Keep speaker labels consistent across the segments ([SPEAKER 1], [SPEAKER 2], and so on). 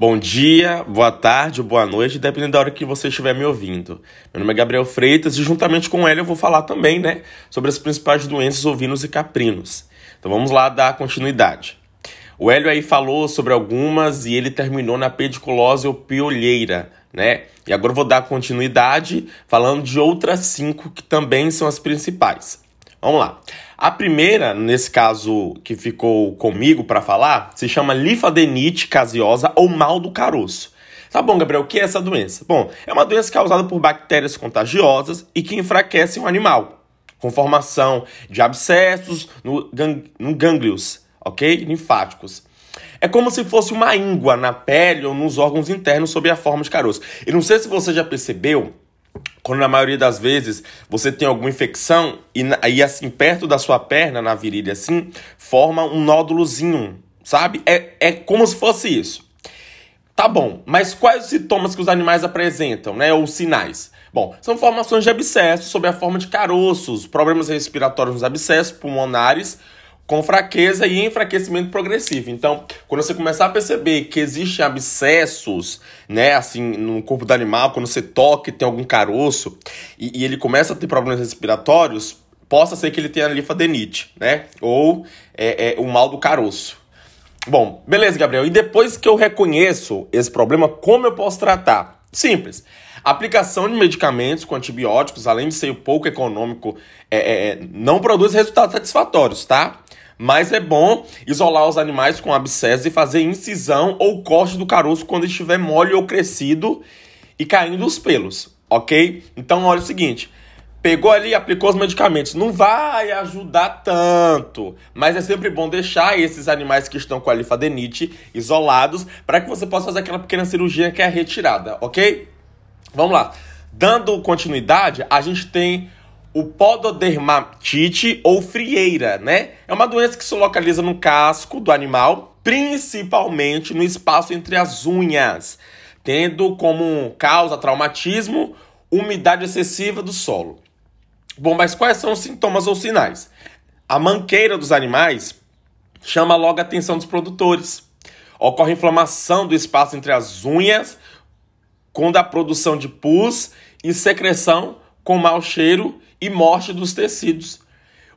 [SPEAKER 1] Bom dia, boa tarde, boa noite, dependendo da hora que você estiver me ouvindo. Meu nome é Gabriel Freitas e juntamente com ele eu vou falar também, né, sobre as principais doenças ovinos e caprinos. Então vamos lá dar continuidade. O Hélio aí falou sobre algumas e ele terminou na pediculose ou piolheira, né? E agora eu vou dar continuidade falando de outras cinco que também são as principais. Vamos lá. A primeira, nesse caso que ficou comigo para falar, se chama linfadenite caseosa ou mal do caroço. Tá bom, Gabriel, o que é essa doença? Bom, é uma doença causada por bactérias contagiosas e que enfraquecem o animal, com formação de abscessos no, gang no gânglios, ok? Linfáticos. É como se fosse uma íngua na pele ou nos órgãos internos sob a forma de caroço. E não sei se você já percebeu, quando na maioria das vezes você tem alguma infecção e aí assim perto da sua perna, na virilha assim, forma um nódulozinho, sabe? É, é como se fosse isso. Tá bom, mas quais os sintomas que os animais apresentam, né? Ou sinais? Bom, são formações de abscessos sob a forma de caroços, problemas respiratórios nos abscessos pulmonares, com fraqueza e enfraquecimento progressivo. Então, quando você começar a perceber que existem abscessos, né, assim, no corpo do animal, quando você toca e tem algum caroço e, e ele começa a ter problemas respiratórios, possa ser que ele tenha linfadenite, né, ou é, é, o mal do caroço. Bom, beleza, Gabriel. E depois que eu reconheço esse problema, como eu posso tratar? Simples. Aplicação de medicamentos com antibióticos, além de ser pouco econômico, é, é, é não produz resultados satisfatórios, tá? Mas é bom isolar os animais com abscesso e fazer incisão ou corte do caroço quando estiver mole ou crescido e caindo os pelos, ok? Então olha o seguinte. Pegou ali, aplicou os medicamentos. Não vai ajudar tanto, mas é sempre bom deixar esses animais que estão com a linfadenite isolados para que você possa fazer aquela pequena cirurgia que é a retirada, ok? Vamos lá. Dando continuidade, a gente tem o pododermatite ou frieira, né? É uma doença que se localiza no casco do animal, principalmente no espaço entre as unhas, tendo como causa traumatismo, umidade excessiva do solo. Bom, mas quais são os sintomas ou sinais? A manqueira dos animais chama logo a atenção dos produtores. Ocorre inflamação do espaço entre as unhas, com a produção de pus e secreção com mau cheiro e morte dos tecidos.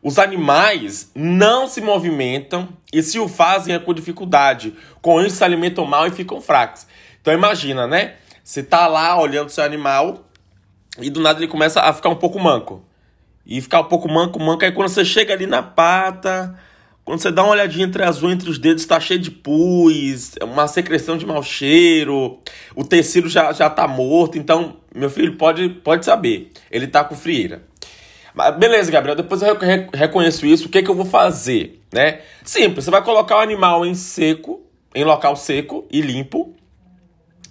[SPEAKER 1] Os animais não se movimentam e se o fazem é com dificuldade. Com isso se alimentam mal e ficam fracos. Então imagina, né? Você tá lá olhando seu animal e do nada ele começa a ficar um pouco manco. E ficar um pouco manco, manco. Aí quando você chega ali na pata, quando você dá uma olhadinha entre as unhas, entre os dedos, está cheio de pus, uma secreção de mau cheiro, o tecido já, já tá morto. Então, meu filho pode, pode saber, ele tá com frieira. Mas beleza, Gabriel, depois eu reconheço isso, o que, é que eu vou fazer? Né? Simples, você vai colocar o animal em seco, em local seco e limpo,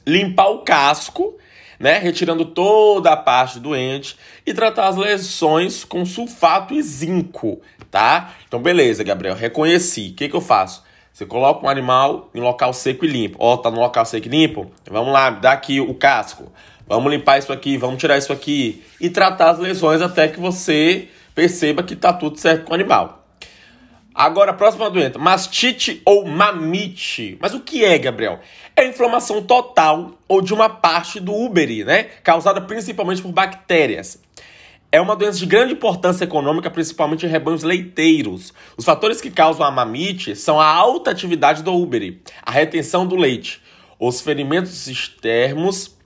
[SPEAKER 1] limpar o casco, né? Retirando toda a parte doente e tratar as lesões com sulfato e zinco, tá? Então, beleza, Gabriel, reconheci. O que, que eu faço? Você coloca um animal em local seco e limpo. Ó, oh, tá no local seco e limpo? Vamos lá, dá aqui o casco. Vamos limpar isso aqui, vamos tirar isso aqui e tratar as lesões até que você perceba que tá tudo certo com o animal. Agora, a próxima doença, mastite ou mamite. Mas o que é, Gabriel? É inflamação total ou de uma parte do úbere, né? Causada principalmente por bactérias. É uma doença de grande importância econômica, principalmente em rebanhos leiteiros. Os fatores que causam a mamite são a alta atividade do úbere, a retenção do leite, os ferimentos externos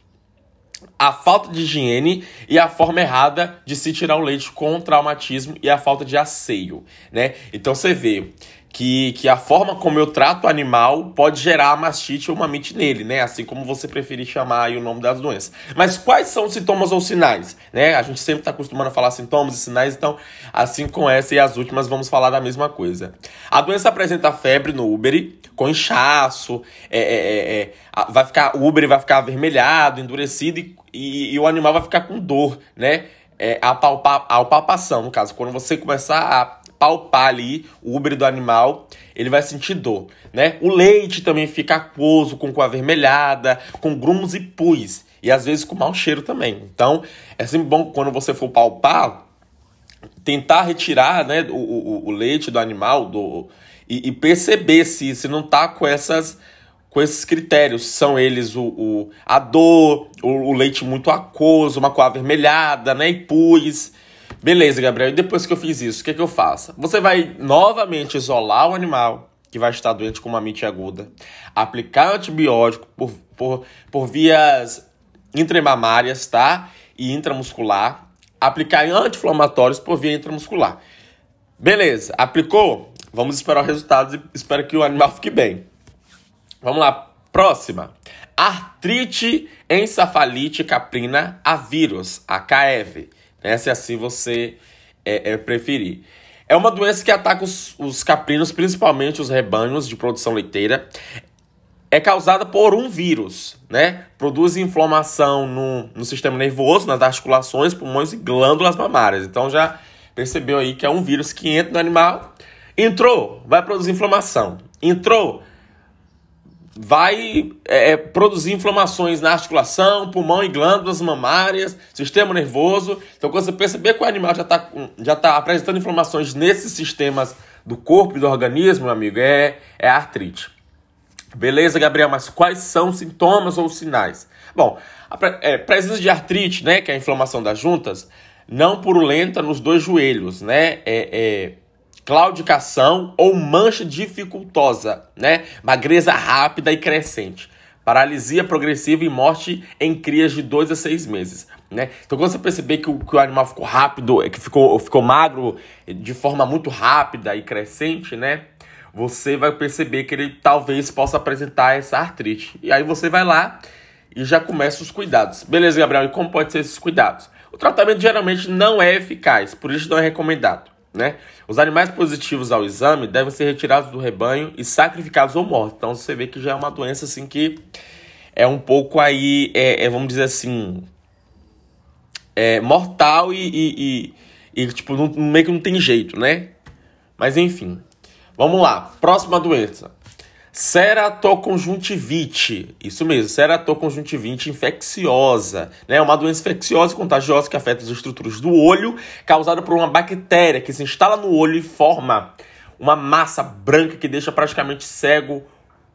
[SPEAKER 1] a falta de higiene e a forma errada de se tirar o leite com traumatismo e a falta de asseio, né? Então você vê que, que a forma como eu trato o animal pode gerar mastite ou mamite nele, né? Assim como você preferir chamar o nome das doenças. Mas quais são os sintomas ou sinais, né? A gente sempre está acostumado a falar sintomas e sinais, então assim com essa e as últimas vamos falar da mesma coisa. A doença apresenta febre no úbere, com inchaço, é, é, é, é vai ficar, o úbere vai ficar avermelhado, endurecido e, e, e, o animal vai ficar com dor, né? É, a, palpa, a palpação, no caso, quando você começar a palpar ali o úbere do animal, ele vai sentir dor, né? O leite também fica aquoso, com cor avermelhada, com grumos e pus, e às vezes com mau cheiro também. Então, é sempre bom quando você for palpar, tentar retirar né, o, o, o leite do animal do, e, e, perceber se, se não tá com essas com esses critérios. São eles o, o a dor, o, o, leite muito aquoso, uma cor avermelhada, né? E pus. Beleza, Gabriel. E depois que eu fiz isso, o que, é que eu faço? Você vai novamente isolar o animal que vai estar doente com uma mite aguda, aplicar antibiótico por, por, por vias intramamárias, tá? E intramuscular, aplicar anti-inflamatórios por via intramuscular. Beleza, aplicou? Vamos esperar o resultado e espero que o animal fique bem. Vamos lá, próxima. Artrite encefalite caprina a vírus, AKV, né? se assim você é, é, preferir. É uma doença que ataca os, os caprinos, principalmente os rebanhos de produção leiteira. É causada por um vírus, né? Produz inflamação no, no sistema nervoso, nas articulações, pulmões e glândulas mamárias. Então já percebeu aí que é um vírus que entra no animal. Entrou, vai produzir inflamação. Entrou, vai é, é, produzir inflamações na articulação, pulmão e glândulas mamárias, sistema nervoso. Então, quando você perceber que o animal já está já tá apresentando inflamações nesses sistemas do corpo e do organismo, meu amigo, é, é artrite. Beleza, Gabriel, mas quais são os sintomas ou sinais? Bom, a é, presença de artrite, né, que é a inflamação das juntas, não purulenta nos dois joelhos, né, é, é claudicação ou mancha dificultosa, né? Magreza rápida e crescente. Paralisia progressiva e morte em crias de 2 a 6 meses. Né? Então, quando você perceber que o, que o animal ficou rápido, que ficou, ficou magro de forma muito rápida e crescente, né? Você vai perceber que ele talvez possa apresentar essa artrite. E aí você vai lá e já começa os cuidados. Beleza, Gabriel? E como pode ser esses cuidados? O tratamento geralmente não é eficaz, por isso não é recomendado. Né? Os animais positivos ao exame devem ser retirados do rebanho e sacrificados ou mortos. Então você vê que já é uma doença assim que é um pouco aí, é, é vamos dizer assim, é mortal e, e, e, e tipo, não, meio que não tem jeito, né? Mas enfim, vamos lá. Próxima doença. Ceratoconjuntivite, isso mesmo, ceratoconjuntivite infecciosa, né? Uma doença infecciosa e contagiosa que afeta as estruturas do olho, causada por uma bactéria que se instala no olho e forma uma massa branca que deixa praticamente cego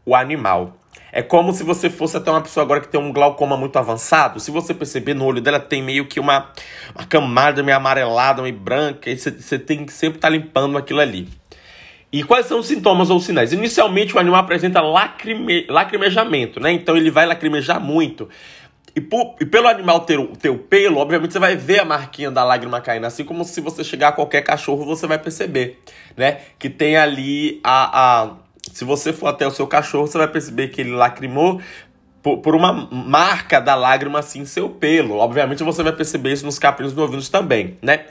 [SPEAKER 1] o animal. É como se você fosse até uma pessoa agora que tem um glaucoma muito avançado. Se você perceber no olho dela, tem meio que uma, uma camada meio amarelada, meio branca, e você, tem que sempre estar tá limpando aquilo ali. E quais são os sintomas ou sinais? Inicialmente o animal apresenta lacrime, lacrimejamento, né? Então ele vai lacrimejar muito. E, por, e pelo animal ter o, ter o pelo, obviamente você vai ver a marquinha da lágrima caindo, assim como se você chegar a qualquer cachorro, você vai perceber, né? Que tem ali a, a. Se você for até o seu cachorro, você vai perceber que ele lacrimou por, por uma marca da lágrima assim em seu pelo. Obviamente você vai perceber isso nos caprinos novinos também, né?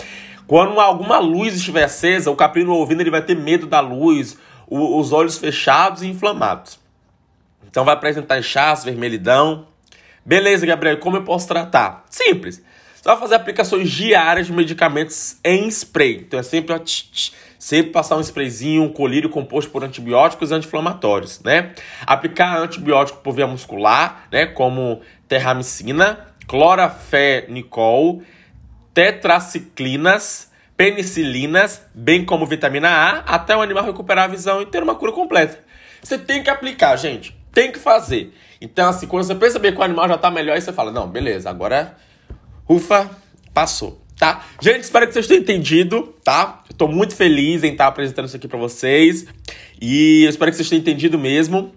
[SPEAKER 1] Quando alguma luz estiver acesa, o caprino ouvindo ele vai ter medo da luz, o, os olhos fechados e inflamados. Então vai apresentar inchaço, vermelhidão. Beleza, Gabriel, como eu posso tratar? Simples. Você vai fazer aplicações diárias de medicamentos em spray. Então é sempre, ó, tch, tch, sempre passar um sprayzinho, um colírio composto por antibióticos e anti-inflamatórios, né? Aplicar antibiótico por via muscular, né? Como terramicina, clorafenicol, tetraciclinas, penicilinas, bem como vitamina A, até o animal recuperar a visão e ter uma cura completa. Você tem que aplicar, gente. Tem que fazer. Então, assim, quando você perceber que o animal já está melhor, aí você fala, não, beleza, agora, ufa, passou, tá? Gente, espero que vocês tenham entendido, tá? Estou muito feliz em estar apresentando isso aqui para vocês. E eu espero que vocês tenham entendido mesmo.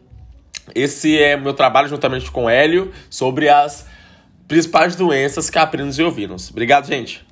[SPEAKER 1] Esse é o meu trabalho juntamente com o Hélio sobre as principais doenças caprinos e ovinos. Obrigado, gente.